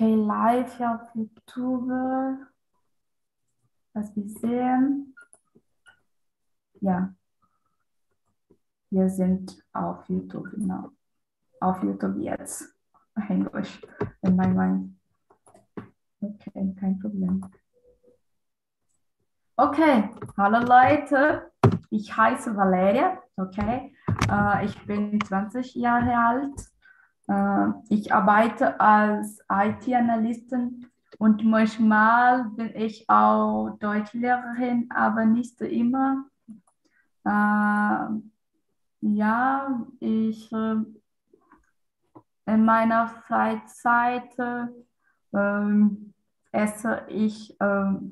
Okay, live auf YouTube. Was wir sehen. Ja. Wir sind auf YouTube, genau. Auf YouTube jetzt. Englisch. In my mind. Okay, kein Problem. Okay, hallo Leute. Ich heiße Valeria. Okay. Äh, ich bin 20 Jahre alt. Äh, ich arbeite als IT-Analystin und manchmal bin ich auch Deutschlehrerin, aber nicht immer. Äh, ja, ich äh, in meiner Freizeit esse ich,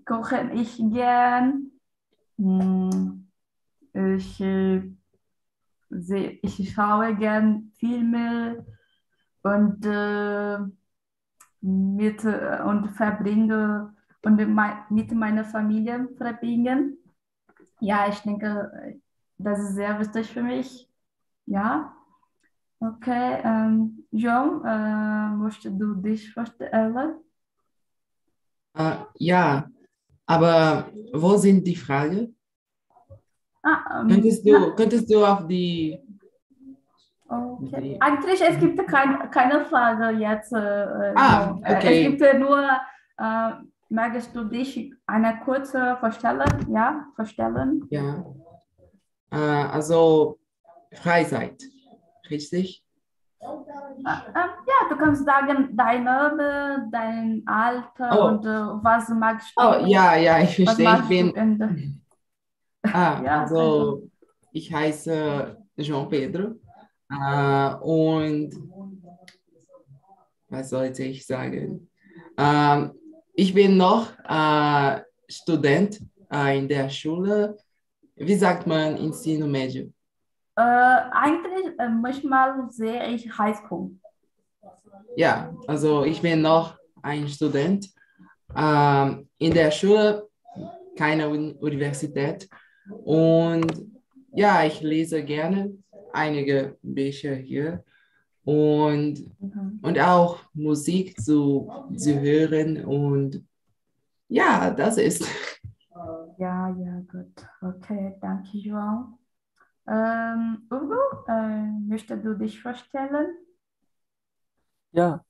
koche ich gern. Hm, Ich, ich schaue gern Filme und, äh, mit, äh, und verbringe und mit mei- mit meiner Familie verbringen. Ja, ich denke, das ist sehr wichtig für mich. Ja, okay. Ähm, João, äh, möchtest du dich vorstellen? Äh, ja, aber wo sind die Fragen? Ah, ähm, Könntest du, könntest du auf die, Okay. Eigentlich, es gibt kein, keine Frage jetzt. Äh, Ah, so. Äh, okay. Es gibt nur, äh, magst du dich eine kurze vorstellen? Ja, vorstellen? ja, äh, also Freizeit, richtig? Äh, ähm, ja, du kannst sagen, dein Name, dein Alter Oh. und äh, was magst du? Oh, ja, ja, ich verstehe. Ich bin, ah, Ja, also ich heiße João Pedro äh, und was sollte ich sagen? Ähm, ich bin noch äh, Student äh, in der Schule. Wie sagt man Ensino Médio? Äh, eigentlich, äh, manchmal sehe ich Highschool. Ja, also ich bin noch ein Student ähm, in der Schule, keine Uni Universität. Und ja, ich lese gerne einige Bücher hier und, Mhm. und auch Musik zu, zu hören. Und ja, das ist. Ja, ja, gut. Okay, danke, João. Ähm, Ugo, äh, möchtest du dich vorstellen? Ja,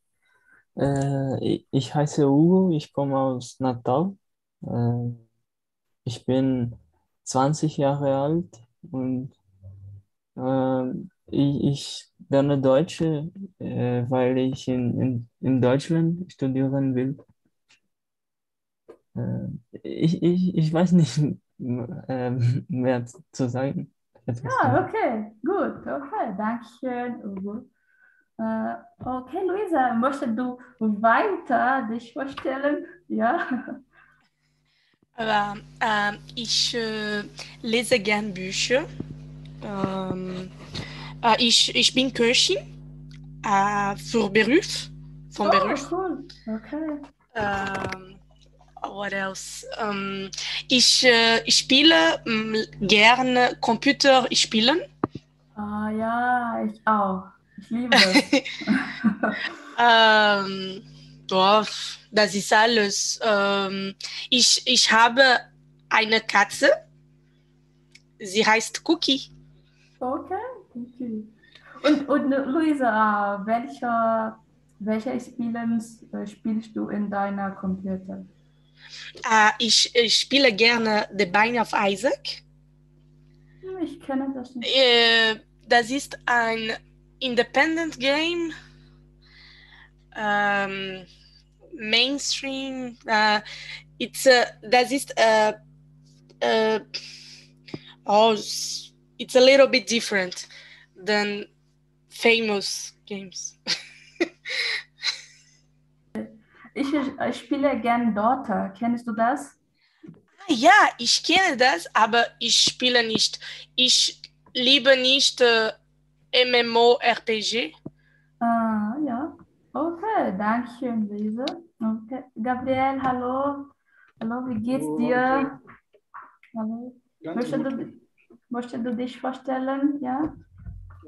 äh, ich- heiße Hugo, ich komme aus Natal. Äh, ich bin 20 Jahre alt und ähm, ich, ich lerne Deutsch, äh, weil ich in, in, in Deutschland studieren will. Äh, ich, ich, ich weiß nicht äh, mehr zu sagen. Zu- okay, gut, okay, danke schön, Ugo. Äh, okay, Luisa, möchtest du weiter dich vorstellen? Ja, Aber ähm, ich äh, lese gern Bücher. Ähm, äh, ich, ich bin Köchin äh, für Beruf, vom oh, Beruf. cool, okay. Ähm, what else? Ähm, ich, äh, ich spiele mh, gerne Computer spielen. Ah, ja, ich auch. Ich liebe das. Ähm, das ist alles. Ähm, ich, ich habe eine Katze. Sie heißt Cookie. Okay, okay. Und, und Luisa, welche, welche Spiele äh, spielst du in deiner Computer? Äh, ich, ich spiele gerne The Binding of Isaac. Hm, Ich kenne das nicht. Äh, das ist ein Independent Game. Ähm, Mainstream. Äh, it's das ist äh, äh, oh, it's a little bit different than famous games. Ich, ich spiele gern Dota. Kennst du das? Ja, ich kenne das, aber ich spiele nicht. Ich liebe nicht äh, MMORPG. Ah, ja. Okay, danke schön, Luisa. Okay. Gabriel, hallo. Hallo, wie geht's dir? Hallo. Ganz Möchtest gut. du, möchtest du dich vorstellen? Ja?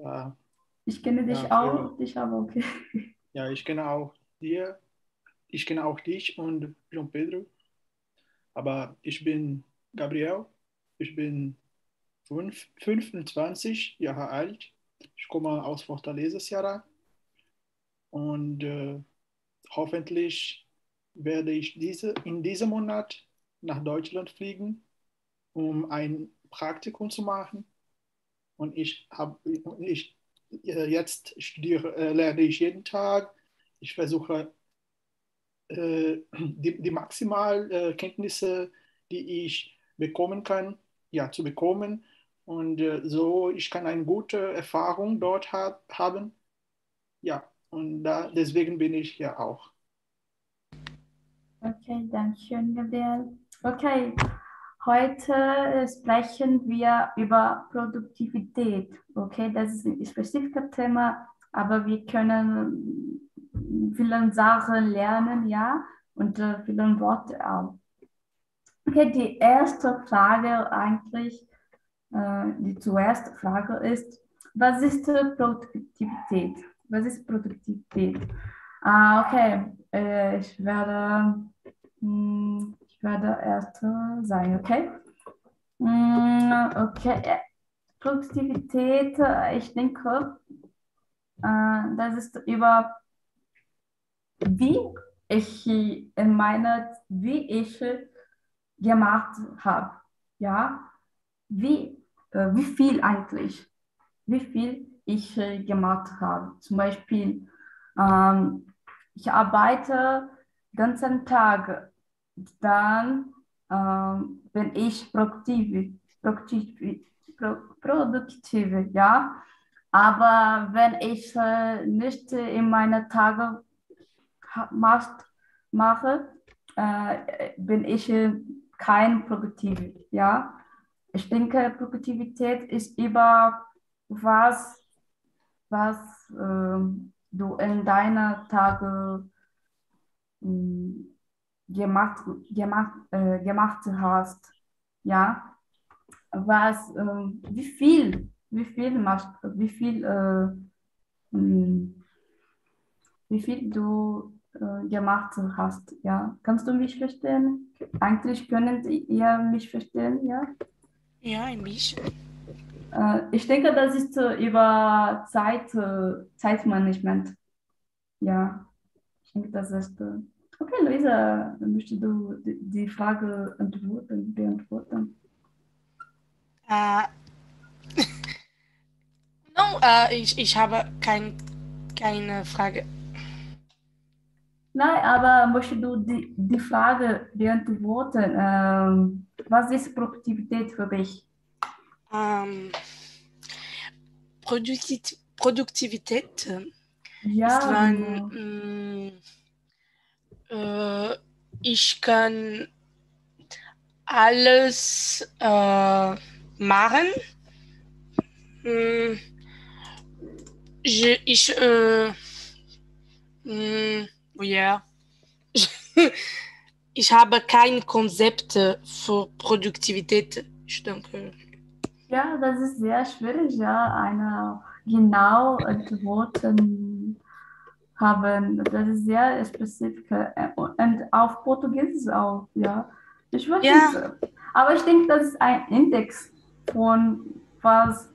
Ja, Ich kenne dich Ja, auch. vielen- Dich aber okay. ja, ich kenne auch dir. ich kenne auch dich und Jean Pedro. Aber ich bin Gabriel, ich bin fünf, 25 Jahre alt. Ich komme aus Fortaleza, Ceará. Und äh, hoffentlich werde ich diese, in diesem Monat nach Deutschland fliegen, um ein Praktikum zu machen. Und ich habe ich äh, jetzt studiere, äh, lerne ich jeden Tag. Ich versuche äh, die, die Maximalkenntnisse, die ich bekommen kann, ja, zu bekommen. Und so, ich kann eine gute Erfahrung dort ha haben. Ja, und da, deswegen bin ich hier auch. Okay, danke schön, Gabriel. Okay, heute sprechen wir über Produktivität. Okay, das ist ein spezifisches Thema, aber wir können viele Sachen lernen, ja, und äh, viele Worte auch. Okay, die erste Frage eigentlich, äh, die zuerst Frage ist, was ist Produktivität? Was ist Produktivität? Ah, okay, äh, ich werde, mh, hm, ich werde erst sagen, okay? Mh, hm, okay, Produktivität, äh, ich denke, äh, das ist über wie ich in meiner, wie ich gemacht habe. Ja, wie, äh, wie viel eigentlich, wie viel ich gemacht habe. Zum Beispiel, ähm, ich arbeite den ganzen Tag, dann ähm, bin ich produktiv, produktiv, produktiv, ja. Aber wenn ich äh, nicht in meinen Tagen machst, mache, äh, bin ich kein Produktiv. Ja? Ich denke, Produktivität ist über was, was äh, du in deiner Tage äh, gemacht, gemacht, äh, gemacht hast. Ja? Was, äh, wie viel, wie viel machst, wie viel, äh, wie viel du äh, gemacht hast. Ja, kannst du mich verstehen? Eigentlich können ihr mich verstehen, ja? Ja, ein bisschen. Äh, ich denke, das ist äh, über Zeit, Zeitmanagement. Ja, ich denke, das ist. Okay, Luisa, möchtest du die Frage antworten, beantworten? Uh, no, uh, ich, ich habe kein, keine Frage. Nein, aber möchtest du die, die Frage beantworten? Ähm, was ist Produktivität für dich? Ähm, Produktivität, Produktivität ja, ist, wenn genau. Äh, ich kann alles äh, machen. Hm, ich, äh, hm, ja. Ich habe kein Konzept für Produktivität, ich denke. Ja, das ist sehr schwierig, ja, eine genau Antworten haben. Das ist sehr spezifisch. Und auf Portugiesisch auch, ja. Ich weiß ja. nicht. Aber ich denke, das ist ein Index von was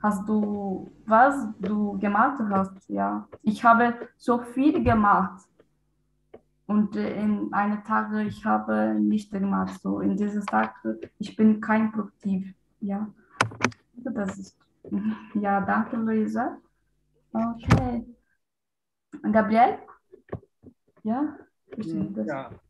hast du, was du gemacht hast, ja. Ich habe so viel gemacht. Und in einem Tag, ich habe nicht gemacht. So in diesem Tag, ich bin kein produktiv. Ja, das ist. Ja, danke, Luisa. Okay. Gabriel? Ja? Ja.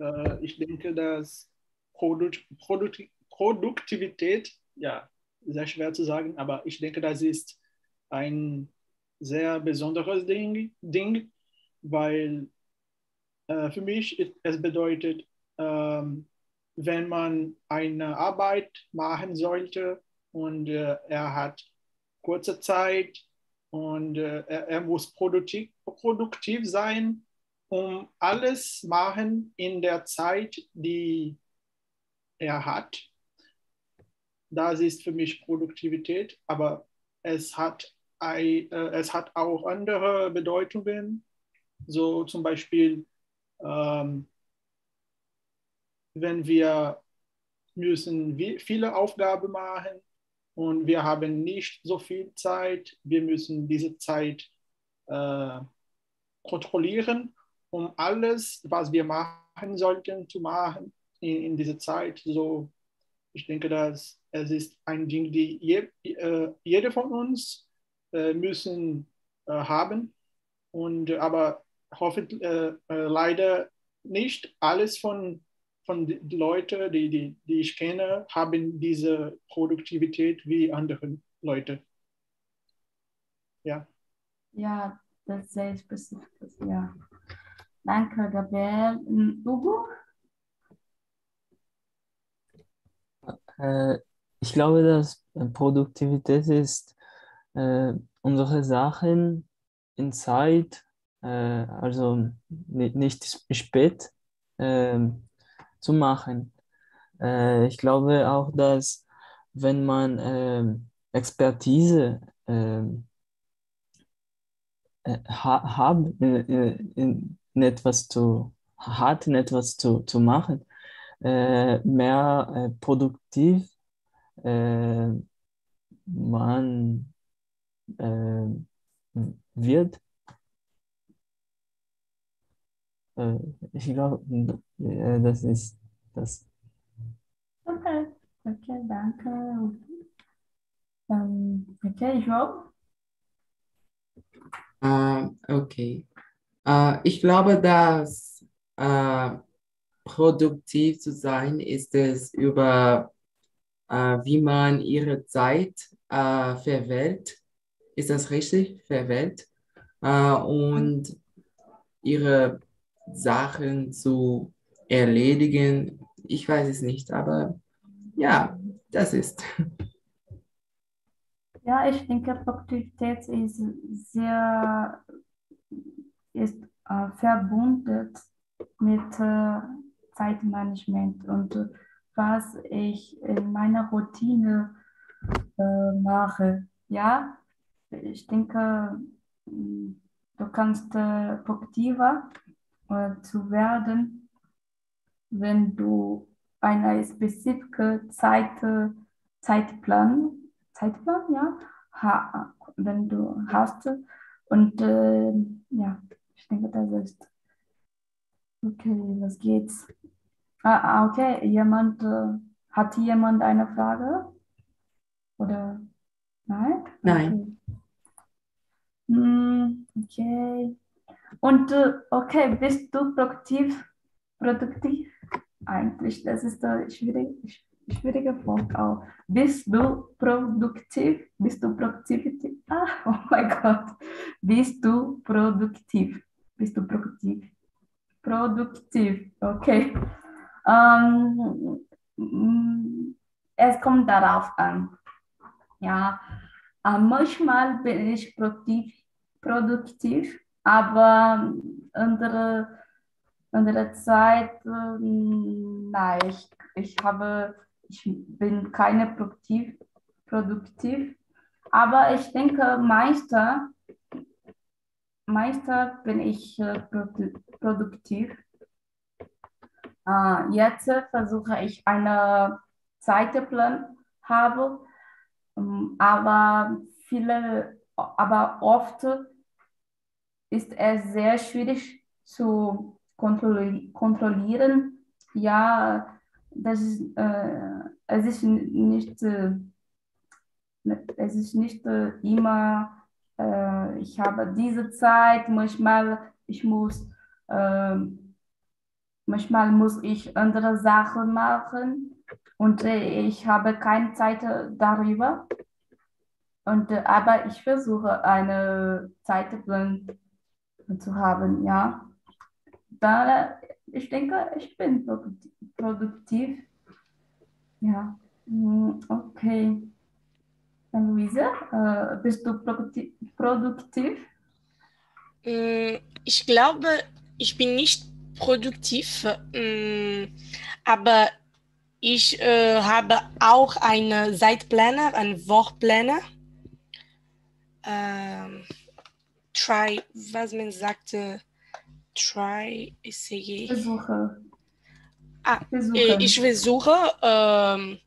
Äh, ich denke, dass Produkt, Produkt, Produktivität, ja, sehr schwer zu sagen, aber ich denke, das ist ein sehr besonderes Ding, Ding weil äh, für mich es bedeutet, ähm, wenn man eine Arbeit machen sollte und äh, er hat kurze Zeit und äh, er, muss produktiv, produktiv sein, um alles machen in der Zeit, die er hat das ist für mich Produktivität, aber es hat, äh, es hat auch andere Bedeutungen. So zum Beispiel, ähm, wenn wir müssen viele Aufgaben machen und wir haben nicht so viel Zeit, wir müssen diese Zeit äh, kontrollieren, um alles, was wir machen sollten, zu machen in, in dieser Zeit. So, ich denke, dass es ist ein Ding, die je, äh, jeder von uns äh, müssen äh, haben. Und aber hoffentlich äh, äh, leider nicht alles von von den Leuten, die, die, die ich kenne, haben diese Produktivität wie andere Leute. Ja. Ja, das ist sehr spezifisch, ja. Danke, Gabriel. Ugo? Äh, ich glaube, dass Produktivität ist, äh, unsere Sachen in Zeit, äh, also nicht, nicht spät, äh, zu machen. Äh, ich glaube auch, dass wenn man äh, Expertise ähm, äh, ha hat, in, in, in, etwas zu, hat, in etwas zu, zu machen, äh, mehr äh, produktiv äh, man wird. Ich glaube, das ist das. Okay, okay, danke. Um, okay, João? Uh, okay. Uh, ich glaube, dass uh, produktiv zu sein ist es über, wie man ihre Zeit verwählt. Ist das richtig? Verwählt. und ihre Sachen zu erledigen. Ich weiß es nicht, aber ja, das ist. Ja, ich denke, Produktivität ist sehr ist, äh, verbunden mit äh, Zeitmanagement und was ich in meiner Routine äh, mache. Ja, ich denke, du kannst äh, produktiver äh, zu werden, wenn du eine spezifische Zeit, Zeitplan, Zeitplan, ja, ha, wenn du hast. Und äh, ja, ich denke, das ist okay. Was geht's? Ah, ah okay. Jemand äh, hat jemand eine Frage? Oder nein? Nein. Okay. Hm, okay. Und okay, bist du produktiv? Produktiv? Eigentlich, das ist der schwierige, schwierige Punkt auch. Bist du produktiv? Bist du produktiv? Ah, oh mein Gott. Bist du produktiv? Bist du produktiv? Produktiv, okay. Ähm, es kommt darauf an. Ja, äh, manchmal bin ich produktiv, produktiv aber andere, andere Zeit, nein, ich, ich habe, ich bin keine produktiv, produktiv. Aber ich denke, Meister, Meister bin ich äh, produktiv. Äh, jetzt versuche ich eine Zeitplan habe, ähm, aber viele, aber oft ist es sehr schwierig zu kontrollieren. Ja, das ist, äh, es ist nicht, äh, es ist nicht äh, immer, äh, ich habe diese Zeit, manchmal ich muss, ähm, manchmal muss ich andere Sachen machen und äh, ich habe keine Zeit darüber. Und, äh, aber ich versuche eine Zeitplan zu haben, ja. Da, ich denke, ich bin produktiv. Ja, hm, okay. Luise, äh, bist du produktiv? Hm, ich glaube, ich bin nicht produktiv, hm, aber ich äh, habe auch einen Zeitplaner, einen Wochplaner. Try, was man sagte, try, essayer. Versuche. Ah, Versuchen. Äh, Ich versuche, ähm,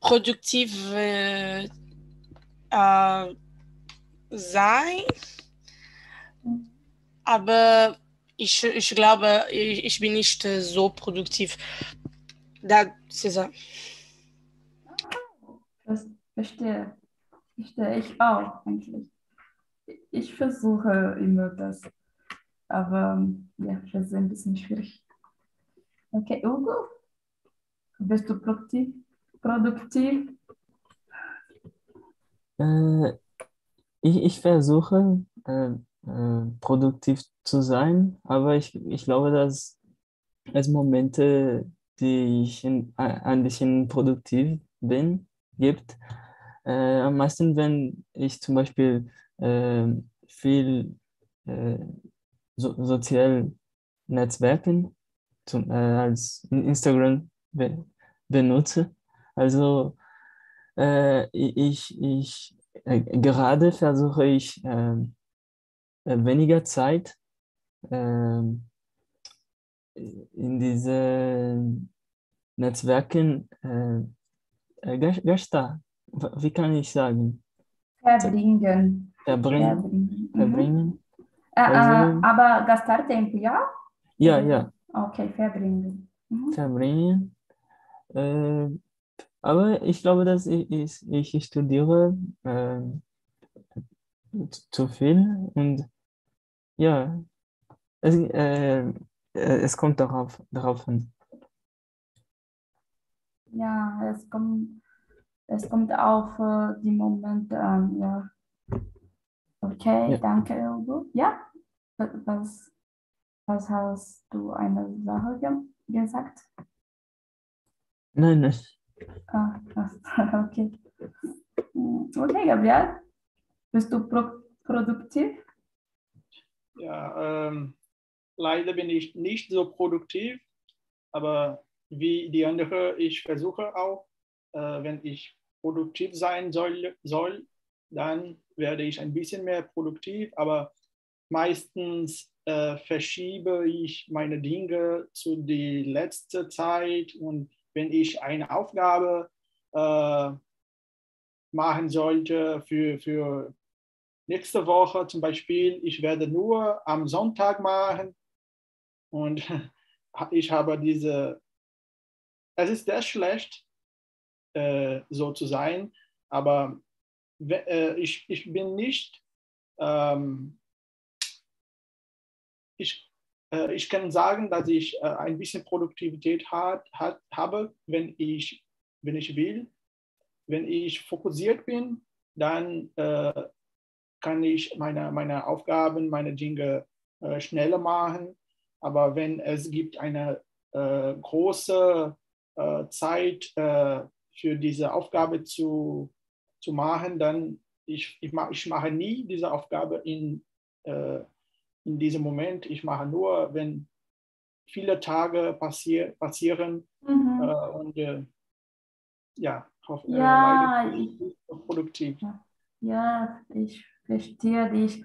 produktiv äh, äh, sein, aber ich, ich glaube, ich, ich bin nicht äh, so produktiv. Das ist es. Das verstehe. Verstehe ich auch eigentlich. Ich versuche immer das. Aber ja, das ist ein bisschen schwierig. Okay, Ugo? Bist du produktiv? Produktiv? Äh, ich, ich versuche äh, äh, produktiv zu sein, aber ich, ich glaube, dass es Momente, die ich in, ein bisschen produktiv bin, gibt. Äh, am meisten, wenn ich zum Beispiel viel äh, so, sozial Netzwerken zum, äh, als Instagram be benutze. Also äh, ich, ich gerade versuche ich äh, äh, weniger Zeit äh, in diese Netzwerken äh. W- Wie kann ich sagen? Verbringen. Verbringen. Verbringen. Mhm. Verbringen. Äh, äh, Also- aber gastar tempo, ja? Ja, ja. Okay, verbringen. Mhm. verbringen. Äh, aber ich glaube, dass ich, ich, ich studiere äh, zu viel und ja, es, äh, äh, es kommt darauf, darauf an. Ja, es kommt, es kommt auf äh, die Momente an, ja. Okay, Ja. danke, Ugo. Ja, wa- was, was hast du eine Sache ge gesagt? Nein, nein. Ah, ach, okay. Hm, Okay, Gabriel, bist du pro produktiv? Ja, ähm, leider bin ich nicht so produktiv, aber wie die andere, ich versuche auch, äh, wenn ich produktiv sein soll, soll, dann werde ich ein bisschen mehr produktiv, aber meistens äh, verschiebe ich meine Dinge zu die letzte Zeit. Und wenn ich eine Aufgabe äh, machen sollte für, für nächste Woche zum Beispiel, ich werde nur am Sonntag machen. Und ich habe diese, es ist sehr schlecht, äh, so zu sein, aber ich, ich bin nicht, ähm, ich, äh, ich kann sagen, dass ich äh, ein bisschen Produktivität hat, hat, habe, wenn ich, wenn ich will. Wenn ich fokussiert bin, dann äh, kann ich meine, meine Aufgaben, meine Dinge äh, schneller machen. Aber wenn es gibt eine äh, große äh, Zeit äh, für diese Aufgabe zu, zu machen, dann ich, ich, ma, ich mache nie diese Aufgabe in, äh, in diesem Moment. Ich mache nur, wenn viele Tage passier, passieren Mhm. äh, und äh, ja, hoff, äh, Ja, ich- produktiv. Ja, ich verstehe dich.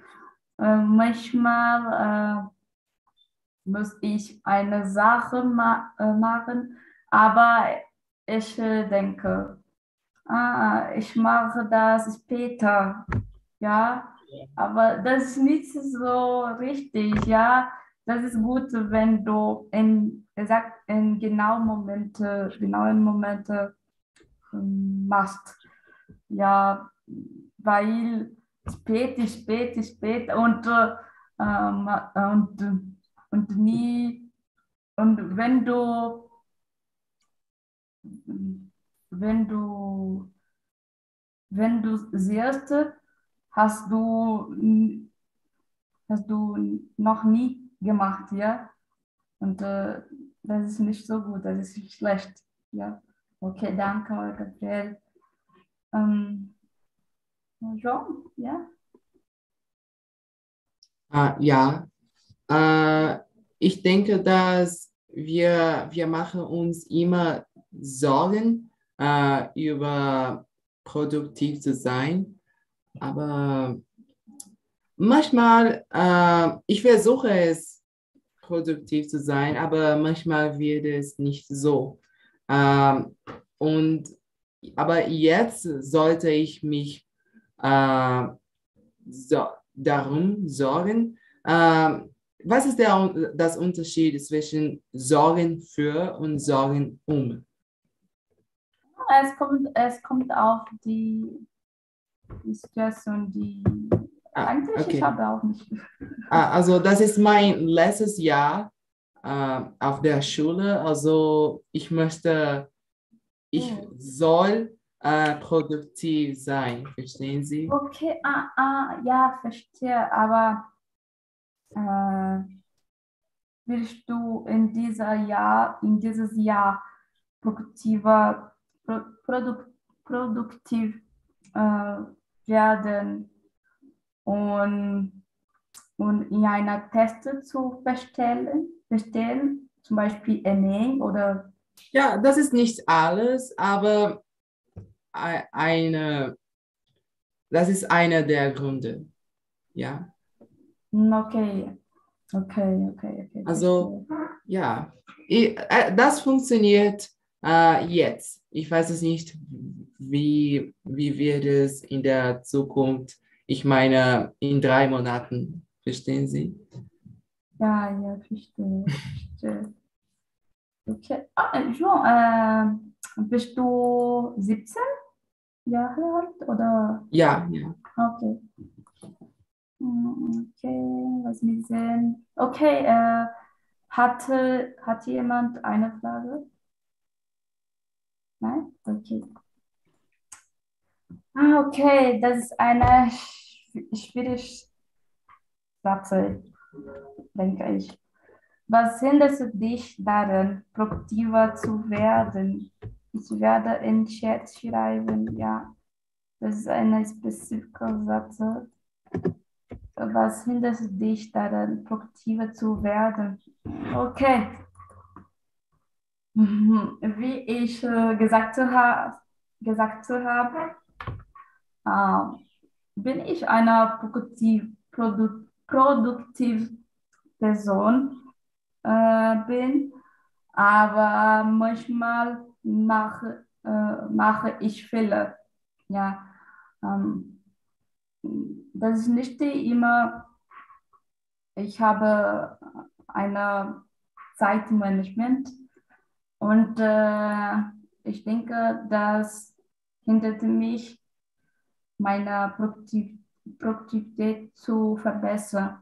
Äh, manchmal äh, muss ich eine Sache ma machen, aber ich denke, ah, ich mache das später. Ja, aber das ist nicht so richtig. Ja, das ist gut, wenn du in, in genauen Momente, genauen Momente ähm, machst. Ja, weil spät spät spät und, äh, ähm, und, und nie, und wenn du, wenn du, wenn du siehst, hast du, hast du noch nie gemacht, ja, und äh, das ist nicht so gut, das ist schlecht, ja. Okay, danke, Gabriel. Ähm, Jean, ja? Ah, ja, äh, ich denke, dass wir, wir machen uns immer Sorgen äh, über produktiv zu sein. Aber manchmal, äh, ich versuche es produktiv zu sein, aber manchmal wird es nicht so. Ähm, und aber jetzt sollte ich mich äh, so, darum sorgen. Äh, was ist der, das Unterschied zwischen Sorgen für und Sorgen um? Es kommt, es kommt auf die, die Situation, die Ah, eigentlich okay. ich habe auch nicht. Ah, Also das ist mein letztes Jahr äh, auf der Schule. Also ich möchte, ich Oh. soll äh, produktiv sein, verstehen Sie? Okay, ah, ah, ja, verstehe, aber äh, willst du in dieser Jahr, in dieses Jahr produktiver, pro, produk, produktiv äh, werden und, und in einer Teste zu bestellen, bestellen, zum Beispiel Ernährung oder Ja, das ist nicht alles, aber ei- eine, das ist einer der Gründe. Ja, Hm, okay, okay, okay, okay. Also- ja, äh, das funktioniert äh, jetzt. Ich weiß es nicht, wie, wie wird es in der Zukunft, ich meine, in drei Monaten, verstehen Sie? Ja, ja, verstehe, verstehe. Okay. Ah, Jean, äh, bist du 17 Jahre alt oder? Ja, ja. Okay. Hm, Okay, was wir sehen. Okay, äh, hatte, hat jemand eine Frage? Nein? Okay. Ah, okay, das ist eine schw- schwierige Sache, denke ich. Was hindert dich daran, produktiver zu werden? Ich werde in Chat schreiben, ja. Das ist eine spezifische Sache. Was hindert dich daran, produktiver zu werden? Okay. Mhm. Wie ich äh, gesagt, ha gesagt habe, äh, bin ich eine produktiv, produ produktive Person äh, bin, aber manchmal mache, äh, mache ich Fehler. Ja, ähm, das ist nicht immer, ich habe eine Zeitmanagement und äh, ich denke, das hindert mich, meine Produktiv Produktivität zu verbessern.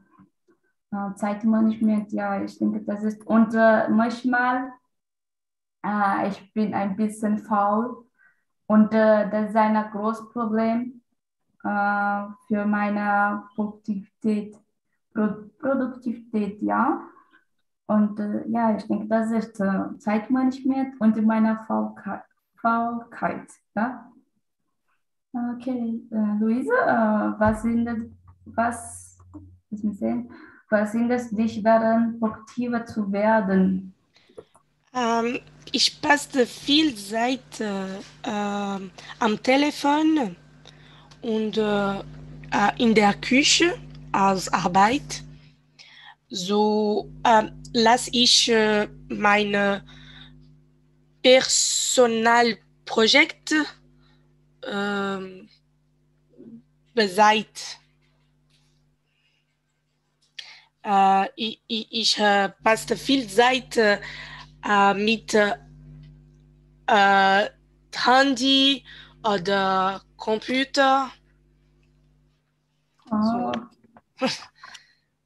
Äh, Zeitmanagement, ja, ich denke, das ist, und äh, manchmal, äh, ich bin ein bisschen faul und äh, das ist ein großes Problem äh, für meine Produktivität, Pro Produktivität, ja. Und äh, ja, ich denke, das ist äh, Zeitmanagement und meine Faulkeit, Faulkeit ja. Okay, äh, Luise, äh, was sind was, sehen, was hindert dich daran, produktiver zu werden? Ähm, ich passe viel Zeit äh, ähm, am Telefon und äh, äh, in der Küche als Arbeit. So äh, lasse ich äh, meine Personalprojekte ähm, beiseite. Äh, ich ich, äh, passe viel Zeit äh, äh, mit äh, äh, Handy oder Computer. Ah,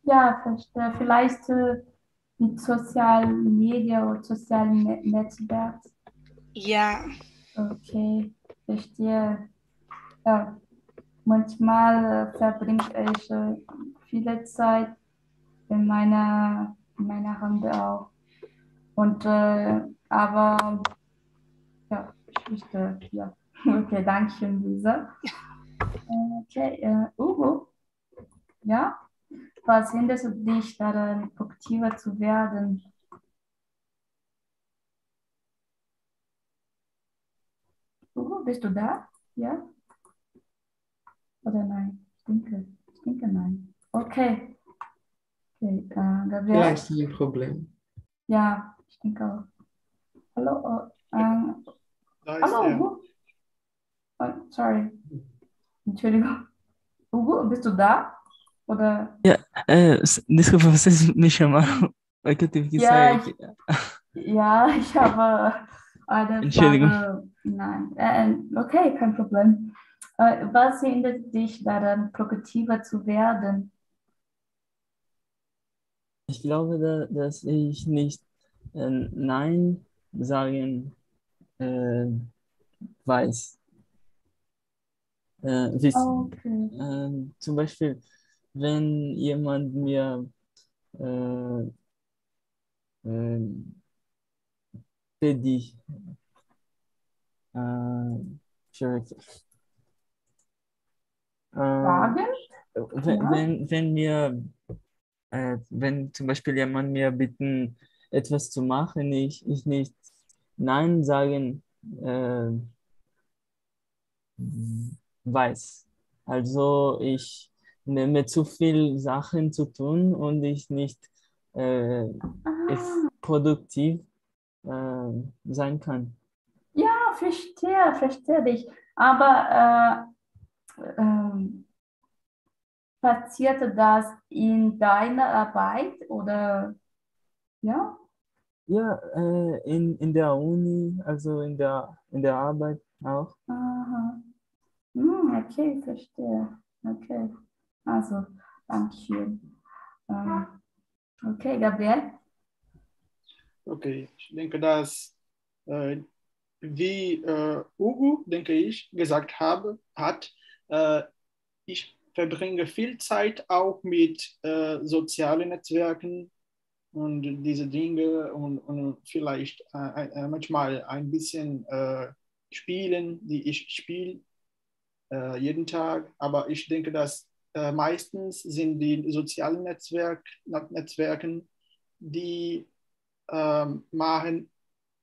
ja, verstehe. Vielleicht äh, mit sozialen Medien oder sozialen Ne- Netzwerken. Ja, Okay, verstehe. Ja, manchmal äh, verbringe ich äh, viele Zeit in meiner, in meiner Hand auch. Und äh, aber ja, ich verstehe. Ja. Okay, danke schön, Lisa. Okay, äh, Ugo, ja? Was hindert dich daran, produktiver zu werden? Ugo, bist du da? Ja? Oder nein? Ich denke, ich denke nein. Okay. Okay, äh, Gabriel? Vielleicht ein Problem. Ja, ich denke auch. Hallo, äh, äh, Da ist hallo. Ugo. Oh, sorry. Entschuldigung. Ugo, bist du da? Oder? É, desculpa, vocês me chamaram. É que eu tive que Ja, sair ich, aqui. ja, ich habe eine Entschuldigung. Frage. Nein, äh, okay, kein Problem. Äh, was hindert dich daran, produktiver zu werden? Ich glaube, da, dass ich nicht äh, Nein sagen weiß. Äh, wissen. Okay. Ähm, zum Beispiel, wenn jemand mir äh, äh, pedir, äh, aqui. Äh, wenn, Ja. wenn, wenn mir, äh, wenn zum Beispiel jemand mir bitten, etwas zu machen, ich, ich nicht Nein sagen äh, weiß. Also ich nehme zu viel Sachen zu tun und ich nicht äh, Ah, produktiv äh, sein kann. ja, verstehe, verstehe dich. Aber äh, ähm, passierte das in deiner Arbeit oder ja? Ja, äh, in, in der Uni, also in der, in der Arbeit auch. Aha. Hm, okay, verstehe. Okay. Also, Dankeschön. Ähm, okay, Gabriel? Okay, ich denke, dass äh, wie äh, Ugo, denke ich, gesagt habe, hat, äh, ich verbringe viel Zeit auch mit äh, sozialen Netzwerken und diese Dinge und, und vielleicht äh, äh, manchmal ein bisschen äh, spielen, die ich spiele äh, jeden Tag. Aber ich denke, dass äh, meistens sind die sozialen Netzwerk, Netzwerken, die ähm, machen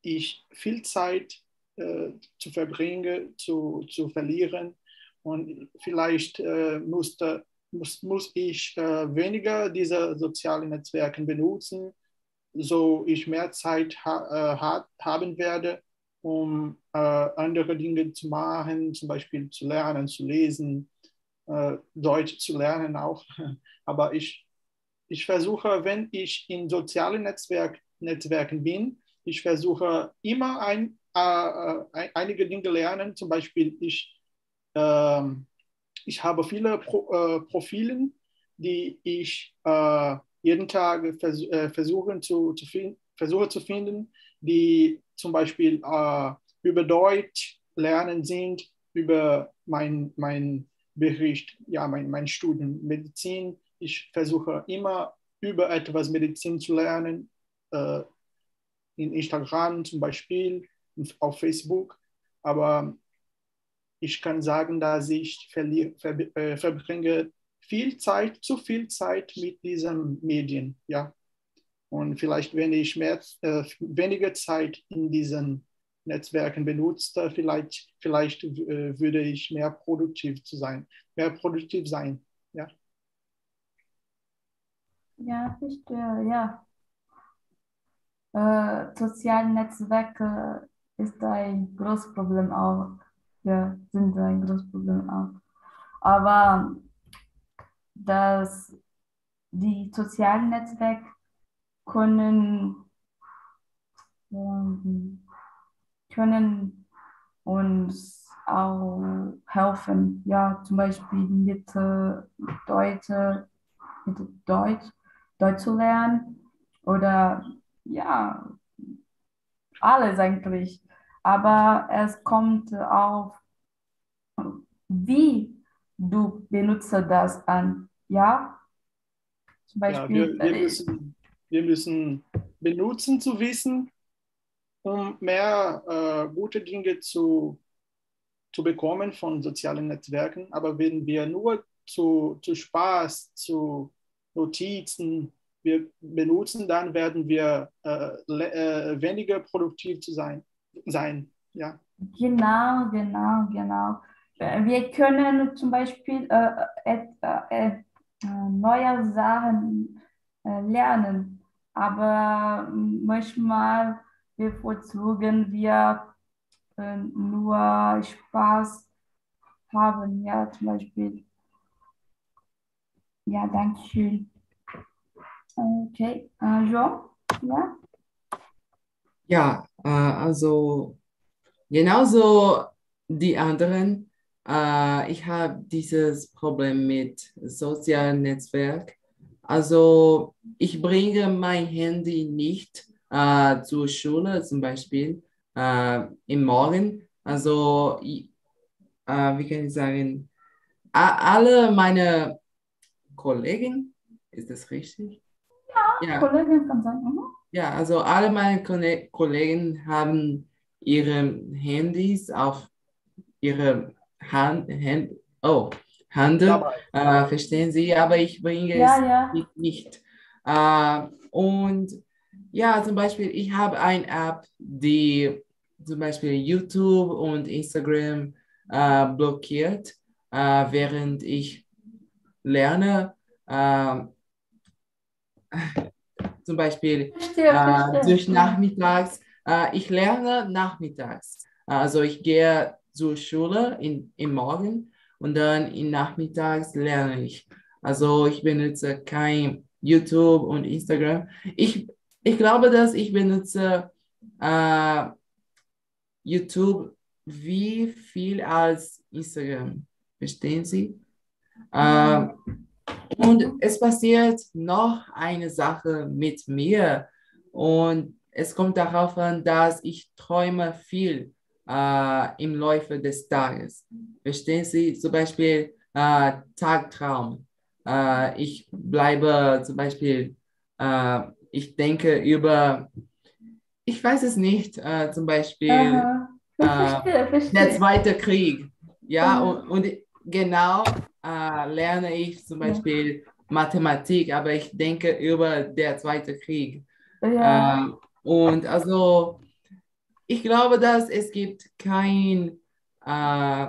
ich viel Zeit äh, zu verbringen, zu, zu verlieren. Und vielleicht äh, musste, muss, muss ich äh, weniger diese sozialen Netzwerke benutzen, so ich mehr Zeit ha äh, ha haben werde, um äh, andere Dinge zu machen, zum Beispiel zu lernen, zu lesen, äh, Deutsch zu lernen auch. Aber ich, ich versuche, wenn ich in sozialen Netzwerk, Netzwerken bin, ich versuche immer ein, äh, äh, einige Dinge lernen. Zum Beispiel, ich, äh, ich habe viele Pro, äh, Profile, die ich äh, jeden Tag vers äh, versuche, zu, zu finden, versuche zu finden, die zum Beispiel äh, über Deutsch lernen sind, über mein, mein Bericht, ja, mein, mein Studium Medizin. Ich versuche immer über etwas Medizin zu lernen, äh, in Instagram zum Beispiel, auf Facebook. Aber ich kann sagen, dass ich verliere, ver, äh, verbringe viel Zeit, zu viel Zeit mit diesen Medien, ja. Und vielleicht, wenn ich mehr, äh, weniger Zeit in diesen Netzwerken benutze, vielleicht, vielleicht äh, würde ich mehr produktiv zu sein, mehr produktiv sein, ja. Ja, verstehe, ja. Äh, soziale Netzwerke ist ein großes Problem auch. Ja, sind ein großes Problem auch. Aber dass die sozialen Netzwerke können, ähm, können uns auch helfen. Ja, zum Beispiel mit äh, Deutsch, mit Deutsch, Deutsch zu lernen oder ja, alles eigentlich. Aber es kommt auf, wie du benutzt das an. Ja, zum Ja, Beispiel. wir, wir, äh, müssen, wir müssen benutzen zu wissen, um mehr äh, gute Dinge zu, zu bekommen von sozialen Netzwerken. Aber wenn wir nur zu, zu Spaß, zu Notizen wir benutzen, dann werden wir äh, äh, weniger produktiv zu sein. sein ja. Genau, genau, genau. Wir können zum Beispiel äh, äh, äh, neue Sachen lernen. Aber manchmal bevorzugen wir äh, nur Spaß haben. Ja, zum Beispiel. Ja, danke schön. Okay, äh, Jean? Ja? Ja, äh, also genauso die anderen. Äh, ich habe dieses Problem mit sozialen Netzwerk. Also ich bringe mein Handy nicht äh, zur Schule zum Beispiel äh, im Morgen. Also ich, äh, wie kann ich sagen, alle meine Kollegen, ist das richtig? Ja, Kollegin kann sein. Mhm. ja, also alle meine Konne- Kollegen haben ihre Handys auf ihre Hand, Hand, oh, Handel, äh, verstehen Sie, aber ich bringe Ja, es ja. nicht. nicht. Äh, und ja, zum Beispiel, ich habe eine App, die zum Beispiel YouTube und Instagram äh, blockiert, äh, während ich lerne. Äh, zum Beispiel Verstehe, äh, verstehe. durch nachmittags. Äh, ich lerne nachmittags. Also ich gehe zur Schule in, im Morgen und dann in nachmittags lerne ich. Also ich benutze kein YouTube und Instagram. Ich, ich glaube, dass ich benutze äh, YouTube wie viel als Instagram. Verstehen Sie? Äh, und es passiert noch eine Sache mit mir. Und es kommt darauf an, dass ich träume viel äh, im Laufe des Tages. Verstehen Sie? Zum Beispiel äh, Tagtraum. Äh, ich bleibe zum Beispiel, äh, ich denke über, ich weiß es nicht, äh, zum Beispiel äh, Verstehe, der verstehe. Zweite Krieg. Ja, Mhm. und, und genau äh, lerne ich zum. Beispiel Mathematik, aber ich denke über der Zweite Krieg. Ja. Äh, und also, ich glaube, dass es gibt kein, äh,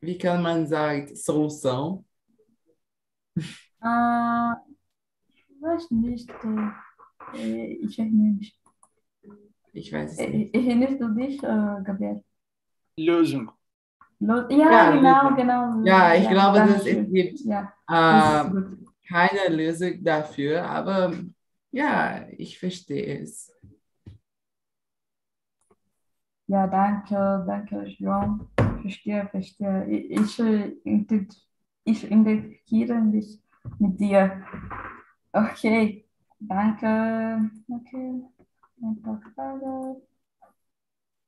wie kann man sagen, Solution. Äh, ich weiß nicht. Äh, ich erinnere mich. Ich weiß es Äh, nicht. Erinnerst du dich, äh, Gabriel? Lösung. Los, ja, Ja, genau, genau. Ja, ich glaube, dass es gibt Ja, äh, keine Lösung dafür, aber ja, ich verstehe es. Ja, danke, danke, Jean. Verstehe, verstehe. Ich, ich, äh, ident- ich identifiziere mich mit dir. Okay, danke. Okay, ein paar Fragen.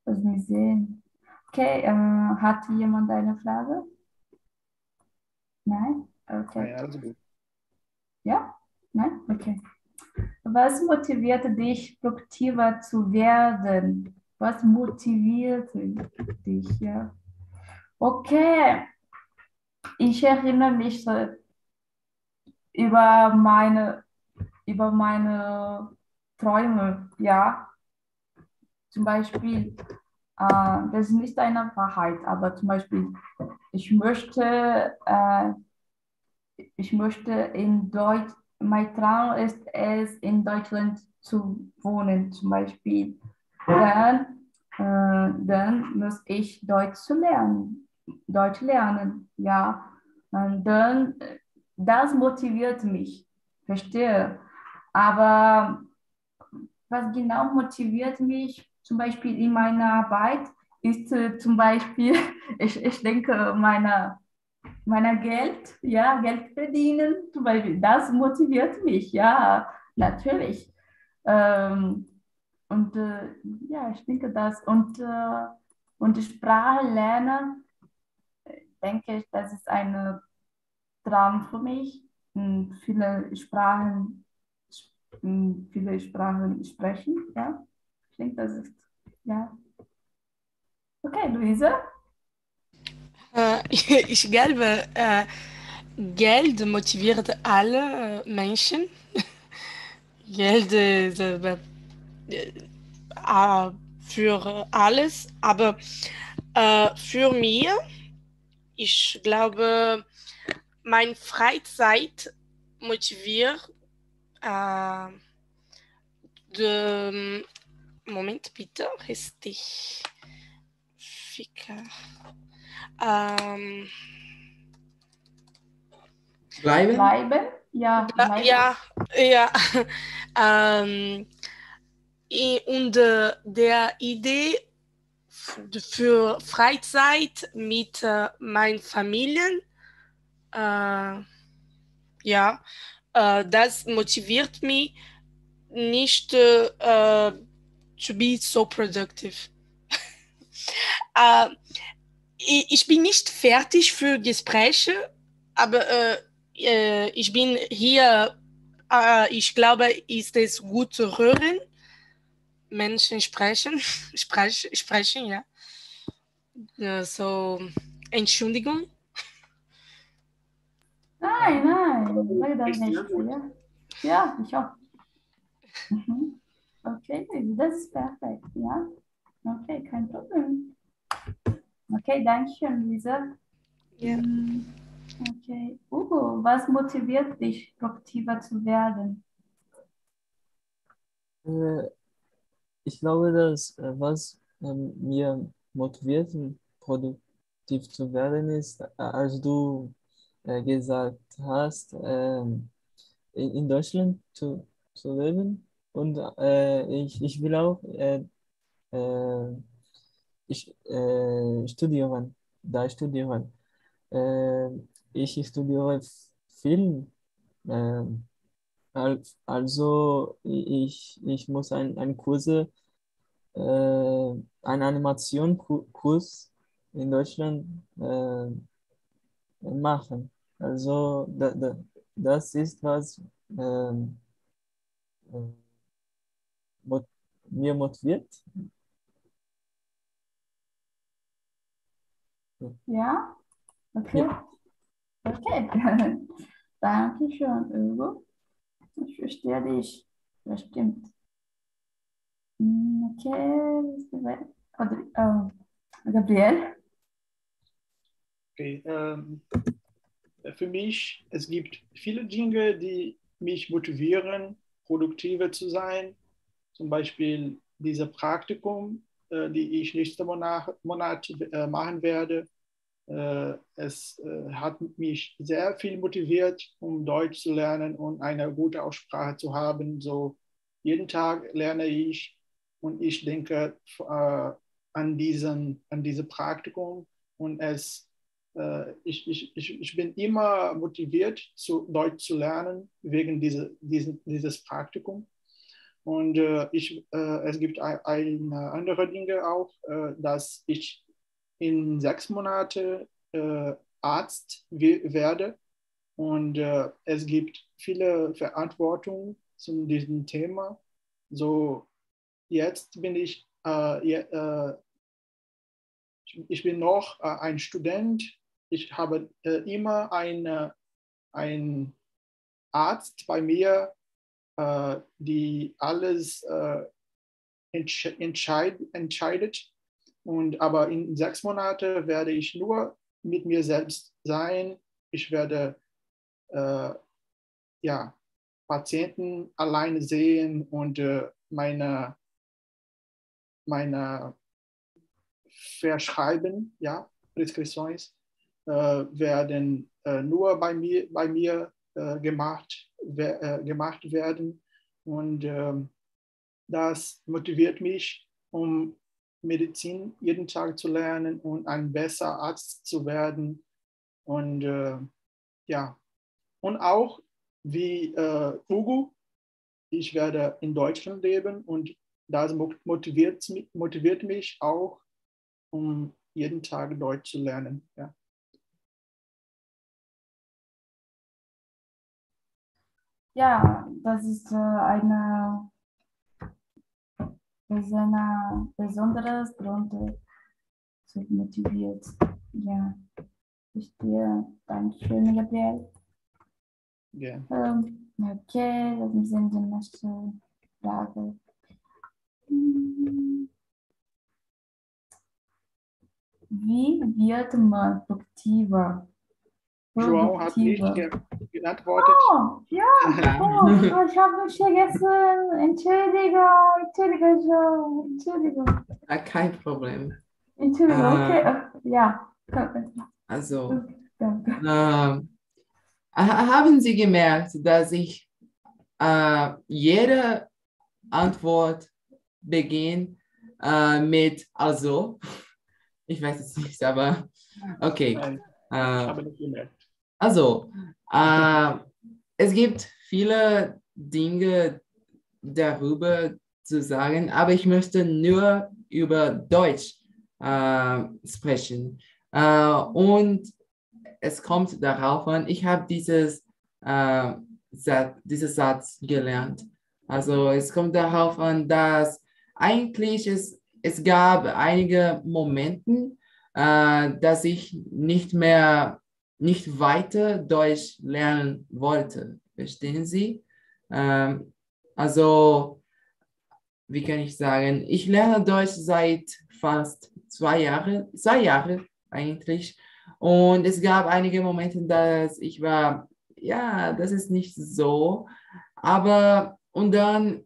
Lass mich sehen. Okay, äh, hat jemand eine Frage? Nein? Okay. Ja, gut. Ja? Nein? Okay. Was motiviert dich, produktiver zu werden? Was motiviert dich? Ja. Okay. Ich erinnere mich über meine, über meine Träume, ja. Zum Beispiel, äh, das ist nicht eine Wahrheit, aber zum Beispiel, ich möchte, äh, ich möchte in Deutsch, mein Traum ist es, in Deutschland zu wohnen, zum Beispiel. Dann, äh, dann muss ich Deutsch zu lernen, Deutsch lernen, ja. Und dann, das motiviert mich, verstehe. Aber was genau motiviert mich, zum Beispiel in meiner Arbeit, ist äh, zum Beispiel, ich, ich denke, meine, meiner Geld, ja, Geld verdienen, zum Beispiel, das motiviert mich, ja, natürlich. Ähm, und äh, ja, ich denke das. Und, äh, und die Sprache lernen, denke ich, das ist ein Traum für mich. Viele Sprachen, sp- viele Sprachen sprechen, ja. Ich denke, das ist, ja. Okay, Luise? Äh, ich glaube, äh, Geld motiviert alle äh, Menschen. Geld äh, äh, für alles, aber äh, für mich, ich glaube, meine Freizeit motiviert äh, de, Moment bitte, richtig. Ficker. Ähm, Bleiben? Bleiben? Ja, bleiben. ja, ja. ähm, und äh, der Idee für Freizeit mit äh, meinen Familien, äh, ja, äh, das motiviert mich nicht äh, to be so productive. äh, ich, ich bin nicht fertig für Gespräche, aber äh, äh, ich bin hier, äh, ich glaube, ist es gut zu hören. Menschen sprechen, sprech, sprechen, ja. Äh, so, Entschuldigung. Nein, nein, Echt, nicht. ja, gut. Ja, ja ich auch. Mhm. Okay, das ist perfekt, ja. Okay, kein Problem. Okay, danke schön, Lisa. Ja. Okay, Ugo, was motiviert dich, produktiver zu werden? Äh, ich glaube, dass äh, was ähm, mir motiviert, produktiv zu werden, ist, äh, als du äh, gesagt hast, ähm, in, Deutschland zu, zu leben. Und äh, ich, ich will auch äh, äh, ich, äh, studieren, da studieren. Äh, ich studiere Film. Äh, Al- Also ich, ich muss ein, ein Kurse, äh, einen Animationskurs in Deutschland äh, machen. Also da, da, das ist was ähm, äh, mot mir motiviert. Ja? Okay. Okay. Danke schön, Ugo. Ich verstehe dich. Das stimmt. Mm, Okay. Oh, Gabriel? Okay, ähm, für mich, es gibt viele Dinge, die mich motivieren, produktiver zu sein. Zum Beispiel dieses Praktikum, äh, die ich nächsten Monat, Monat äh, machen werde. Äh, es äh, hat mich sehr viel motiviert, um Deutsch zu lernen und eine gute Aussprache zu haben. So jeden Tag lerne ich und ich denke äh, an diesen, an dieses Praktikum und es ich, ich, ich, ich bin immer motiviert, zu, Deutsch zu lernen, wegen diese, diesen, dieses Praktikum. Und äh, ich, äh, es gibt ein, ein andere Dinge auch, äh, dass ich in sechs Monaten äh, Arzt we- werde. Und äh, es gibt viele Verantwortung zu diesem Thema. So, jetzt bin ich, äh, äh, ich bin noch äh, ein Student. Ich habe äh, immer eine, einen Arzt bei mir, äh, die alles äh, entsch entscheid entscheidet. Und, aber in sechs Monaten werde ich nur mit mir selbst sein. Ich werde äh, ja, Patienten alleine sehen und äh, meine, meine verschreiben, ja, Prescriptions werden äh, nur bei mir, bei mir äh, gemacht, äh, gemacht werden. Und ähm, das motiviert mich, um Medizin jeden Tag zu lernen und ein besserer Arzt zu werden. Und äh, ja, und auch wie äh, Ugo, ich werde in Deutschland leben und das mo- motiviert, motiviert mich auch, um jeden Tag Deutsch zu lernen. Ja. Ja, das ist äh, eine, das ist eine besonderes Grund, äh, zu motiviert. Ja, verstehe. Dankeschön, Gabriel. Ja. Ähm, okay, dann sind die nächste Frage. Wie wird man produktiver? João hat nicht Produktiver. Geantwortet. Oh, ja, oh, ich habe mich vergessen. Entschuldige, Entschuldige, Joe. Entschuldige. Ah, Kein Problem. Entschuldige, Ah. okay. äh, Ja. Also, ha- haben Sie gemerkt, dass ich äh, jede Antwort beginne äh, mit also? Ich weiß es nicht, aber okay. Nein, ich Äh, habe nicht gemerkt. Also, äh, es gibt viele Dinge darüber zu sagen, aber ich möchte nur über Deutsch äh, sprechen. Äh, und es kommt darauf an, ich habe dieses, äh, Satz, dieses Satz gelernt. Also es kommt darauf an, dass eigentlich es, es gab einige Momente, äh, dass ich nicht mehr nicht weiter Deutsch lernen wollte. Verstehen Sie? Ähm, also, wie kann ich sagen? Ich lerne Deutsch seit fast zwei Jahren, zwei Jahre eigentlich. Und es gab einige Momente, dass ich war, ja, das ist nicht so. Aber, und dann,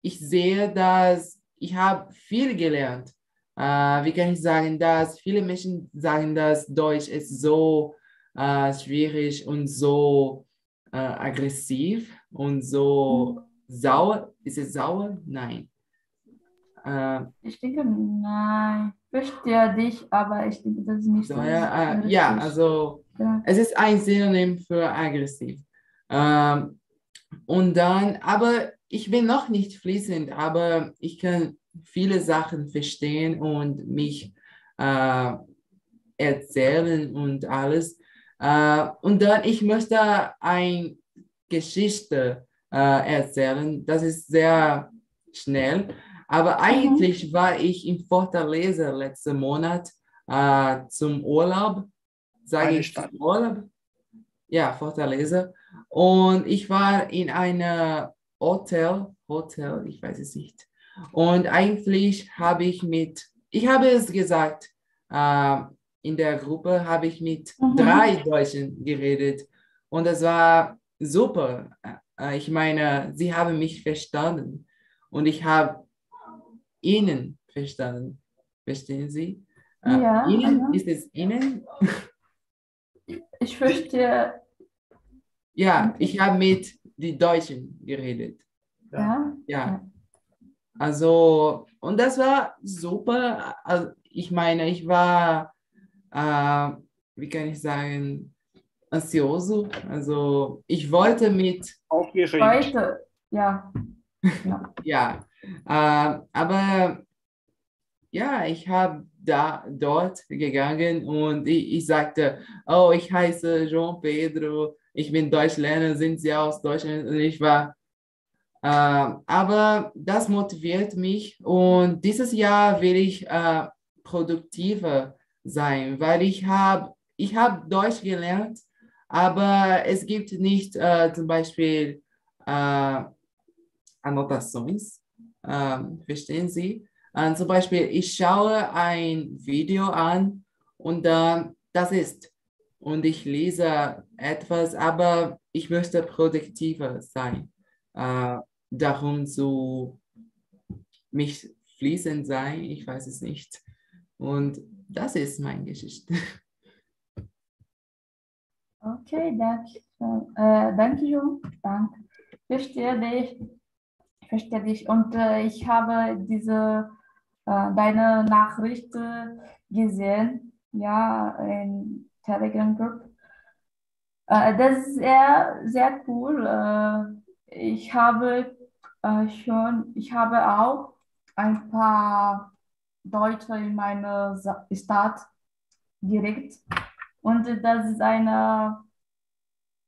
ich sehe, dass ich habe viel gelernt äh, wie kann ich sagen, dass viele Menschen sagen, dass Deutsch ist so äh, schwierig und so äh, aggressiv und so sauer. Ist es sauer? Nein. Äh, Ich denke, nein. Ich verstehe dich, aber ich denke, das ist nicht so, so. ja, äh, ja, also Ja. es ist ein Synonym für aggressiv. Ähm, und dann, aber ich bin noch nicht fließend, aber ich kann viele Sachen verstehen und mich äh, erzählen und alles. Äh, und dann, ich möchte eine Geschichte äh, erzählen. Das ist sehr schnell. Aber eigentlich war ich in Fortaleza letzten Monat äh, zum Urlaub. Sage ich zum Urlaub? Ja, Fortaleza. Und ich war in einem Hotel, Hotel, ich weiß es nicht. Und eigentlich habe ich mit, ich habe es gesagt, äh, in der Gruppe habe ich mit Mhm. drei Deutschen geredet. Und das war super. Äh, ich meine, sie haben mich verstanden. Und ich habe ihnen verstanden. Verstehen Sie? Äh, Ja, ihnen, ist es ihnen? Ich verstehe, Ja, ich habe mit den Deutschen geredet. ja. Ja. Also, und das war super. Also, ich meine, ich war, äh, wie kann ich sagen, ansioso. Also, ich wollte mit, Aufgeregt. Ja. ja. ja, äh, aber ja, ich habe da dort gegangen und ich, ich sagte, oh, ich heiße João Pedro, ich bin Deutschlerner, sind Sie aus Deutschland? Und ich war, aber das motiviert mich und dieses Jahr will ich äh, produktiver sein, weil ich habe ich hab Deutsch gelernt, aber es gibt nicht äh, zum Beispiel äh, Annotations. Ähm, verstehen Sie? Zum Beispiel, ich schaue ein Video an und dann das ist. Und ich lese etwas, aber ich möchte produktiver sein. Darum zu mich fließend sein, ich weiß es nicht. Und das ist meine Geschichte. Okay, danke. Äh, danke, Jung. Danke. Verstehe dich. Ich verstehe dich. Und äh, ich habe diese, äh, deine Nachricht äh, gesehen, ja, in Telegram Group. Äh, das ist sehr, sehr cool. Äh, ich habe äh, schon, ich habe auch ein paar Deutsche in meine Sa- Stadt direkt. Und das ist eine,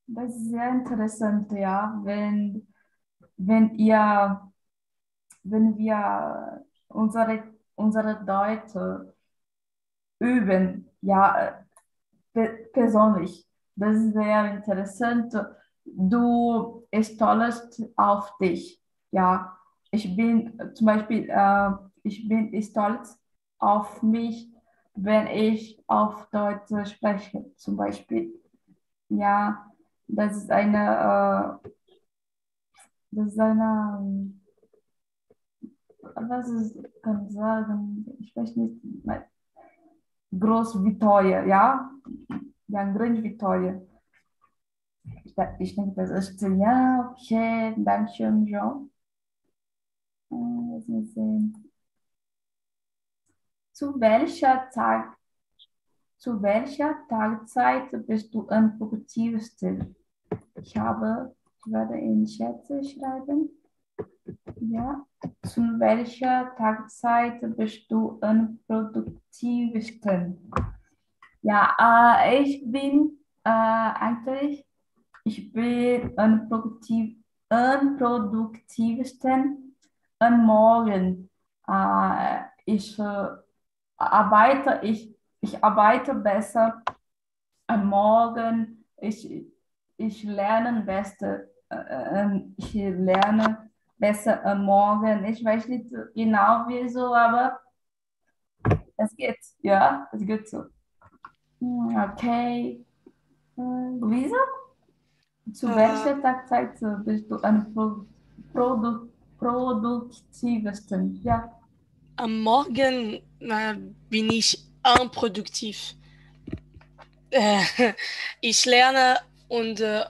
das ist sehr interessant, ja, wenn, wenn ihr, wenn wir unsere, unsere Deutsche üben, ja, pe persönlich. Das ist sehr interessant. Du stolz auf dich, ja. Ich bin äh, zum Beispiel, äh, ich bin stolz auf mich, wenn ich auf Deutsch spreche, zum Beispiel. Ja, das ist eine, äh, das ist eine, ähm, was ist, kann ich sagen, ich weiß nicht, Groß Vitória, ja? Ja, Grande Vitória. Ich, de- ich denke, das ist, ja, okay, danke schön, João. Zu welcher Tag, zu welcher Tageszeit bist du am produktivsten? Ich habe, ich werde in Schätze schreiben. Ja, zu welcher Tageszeit bist du am produktivsten? Ja, äh, ich bin äh, eigentlich, ich bin am produktiv, am produktivsten am Morgen. Äh, ich äh, arbeite, ich, ich arbeite besser am Morgen. Ich, ich lerne besser, äh, äh, ich lerne besser am Morgen. Ich weiß nicht genau wieso, aber es geht, ja, es geht so. Hm, Okay. Äh, Luisa? Zu Äh. welcher Tagzeit bist du am Pro Produ produktivsten? Ja. Am Morgen äh, bin ich unproduktiv. Äh, ich lerne und äh,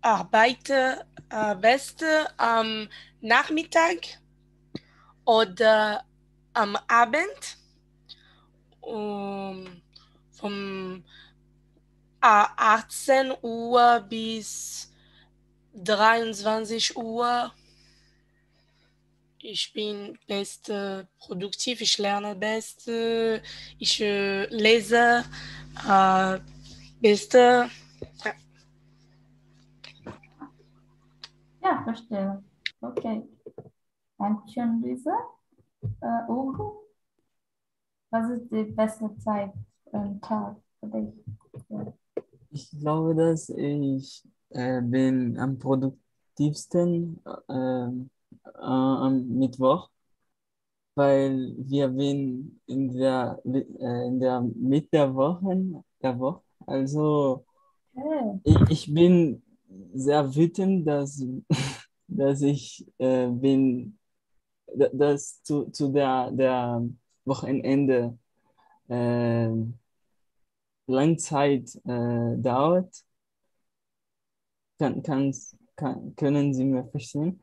arbeite äh, beste am Nachmittag oder am Abend. Um, vom äh, 18 Uhr bis 23 Uhr. Ich bin beste produktiv, ich lerne beste, ich äh, lese äh, beste. Ja, verstehe. Okay. Dankeschön, Luisa. Äh, Ugo? Was ist die beste Zeit am Tag für dich? Ja. Ich glaube, dass ich äh, bin am produktivsten ähm, äh, am Mittwoch, weil wir bin in der, äh, in der Mitte der Woche, der Woche. Also Okay. ich, ich bin sehr wütend, dass, dass ich äh, bin, da- dass zu, zu der, der Wochenende äh, lang Zeit äh, dauert. Kann, kann, können Sie mir verstehen?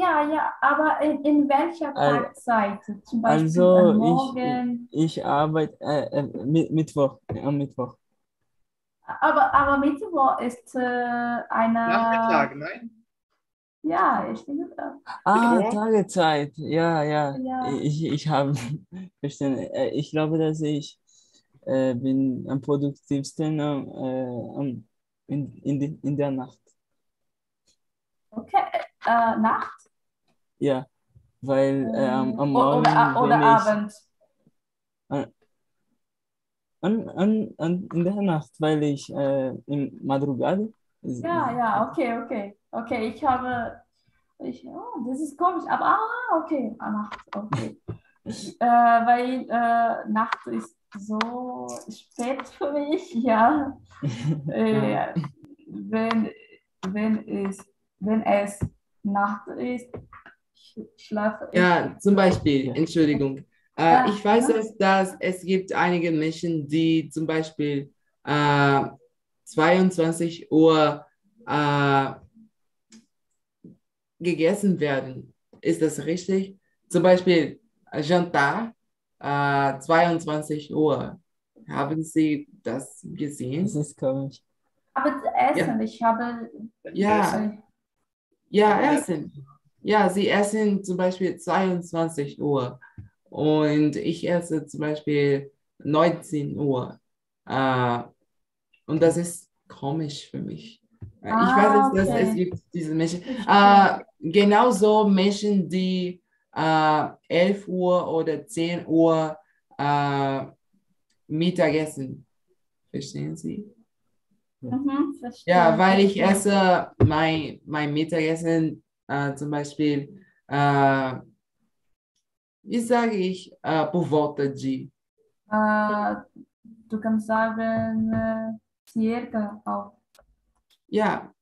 Ja, ja, aber in, in welcher Tagzeit? Zum Beispiel Also am ich, Morgen? ich arbeite äh, äh, Mi- Mittwoch, am Mittwoch. Aber, aber Mittwoch ist äh, eine. Nachmittag, nein? Ja, ich denke, äh, Ah, Mittwoch? Tagezeit, ja, ja. Ja. Ich, ich habe verstanden. Äh, Ich glaube, dass ich äh, bin am produktivsten am, äh, in, in, in der Nacht. okay. Äh, Nacht? Ja, weil äh, am, am Morgen, oder, oder Abend? an, an, an, in der Nacht, weil ich äh, im Madrugada. Ja, ja, okay, okay. Okay, ich habe. Ich, oh, das ist komisch, aber ah, okay, ah, Nacht, okay. äh, weil äh, Nacht ist so spät für mich, ja. Äh, wenn, wenn, es, wenn es Nacht ist, schlafe. Ja, zum Beispiel, Ja. Entschuldigung. Äh, Ja, ich weiß, ja. dass, dass es gibt einige Menschen, die zum Beispiel äh, 22 Uhr äh, gegessen werden. Ist das richtig? Zum Beispiel äh, Jantar, äh, 22 Uhr. Haben Sie das gesehen? Das ist komisch. Aber zu essen, ich habe. Ja. Ja, essen. Ja, sie essen zum Beispiel 22 Uhr und ich esse zum Beispiel 19 Uhr. Äh, und das ist komisch für mich. Äh, ich Ah, weiß nicht, dass okay. es gibt diese Menschen. Äh, genauso Menschen, die äh, 11 Uhr oder 10 Uhr äh, Mittagessen. Verstehen Sie? Mhm, Ja, weil ich esse mein, mein Mittagessen äh, zum Beispiel, äh, wie sage ich, äh, por volta de, Äh, du kannst sagen, äh, circa auch. ja,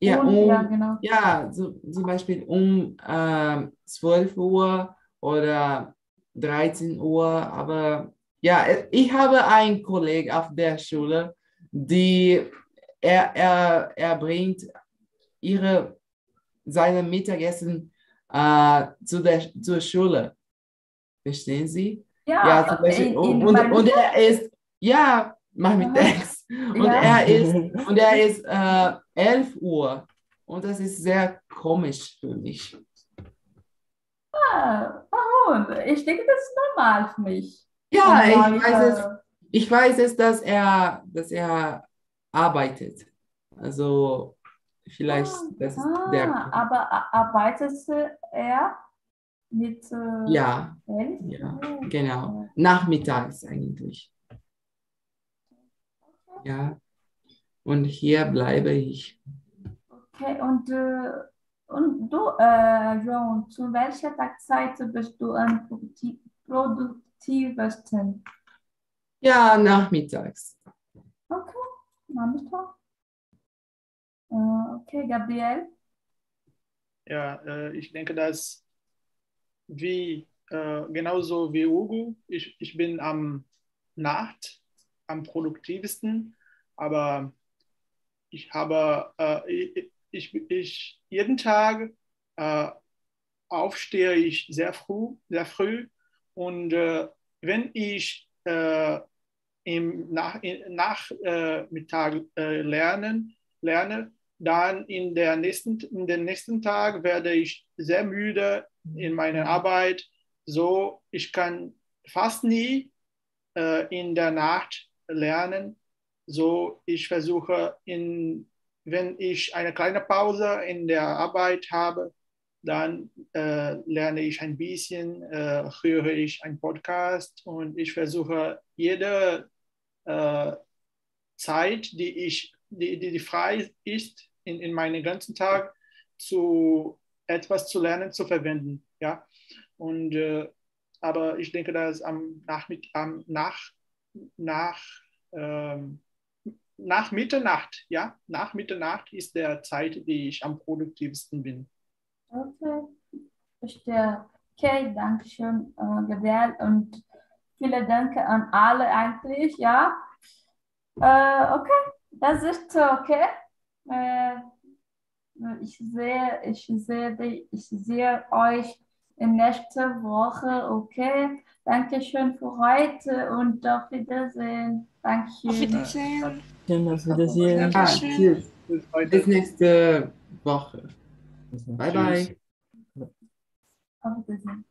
Ja, um, ja, genau. ja, so, zum Beispiel um ähm, 12 Uhr oder 13 Uhr. Aber ja, äh, ich habe einen Kollegen auf der Schule, die er, er, er bringt ihre, seine Mittagessen äh, zu der, zur Schule. Verstehen Sie? Ja, Ja, zum Beispiel, in, und, in und, meinem- und er ist, ja, nachmittags. Und Ja. er ist, und er ist äh, 11 Uhr. Und das ist sehr komisch für mich. Ah, warum? Ich denke, das ist normal für mich. Ja, ich weiß es, ich weiß es, dass er, dass er arbeitet. Also vielleicht, das ist Ah, der. aber a- arbeitet er mit äh, Ja, elf? ja, Oh. genau. Nachmittags eigentlich. Ja. Und hier bleibe ich. Okay, und, äh, und du, äh, Joan, zu welcher Tagzeit bist du am produktiv produktivsten? Ja, nachmittags. Okay, Nachmittag. Äh, okay, Gabriel? Ja, äh, ich denke, dass wie äh, genauso wie Hugo, ich, ich bin am Nacht am produktivsten, aber ich habe äh, ich, ich, ich jeden Tag äh, aufstehe ich sehr früh, sehr früh und äh, wenn ich äh, im Nach, in, Nachmittag äh, lernen, lerne, dann in, der nächsten, in den nächsten Tag werde ich sehr müde in meiner Arbeit. So, ich kann fast nie äh, in der Nacht lernen. So, ich versuche, in, wenn ich eine kleine Pause in der Arbeit habe, dann äh, lerne ich ein bisschen, äh, höre ich einen Podcast und ich versuche jede äh, Zeit, die ich, die, die, die frei ist in, in meinem ganzen Tag, zu etwas zu lernen, zu verwenden. Ja? Und, äh, aber ich denke, dass am Nachmitt am nach, nach, ähm, nach Mitternacht, ja, nach Mitternacht ist der Zeit, die ich am produktivsten bin. Okay, verstehe. Okay, danke schön, äh, Gabriel. Und vielen Dank an alle eigentlich, ja. Äh, okay, das ist okay. Äh, ich sehe, ich sehe, die, ich sehe euch in nächster Woche, okay. Dankeschön für heute und auf Wiedersehen. Auf Dankeschön. Wiedersehen. Schön, auf Wiedersehen. Ah, Dankeschön. tschüss. Bis nächste Woche. Bye, Tschüss. bye. Auf Wiedersehen.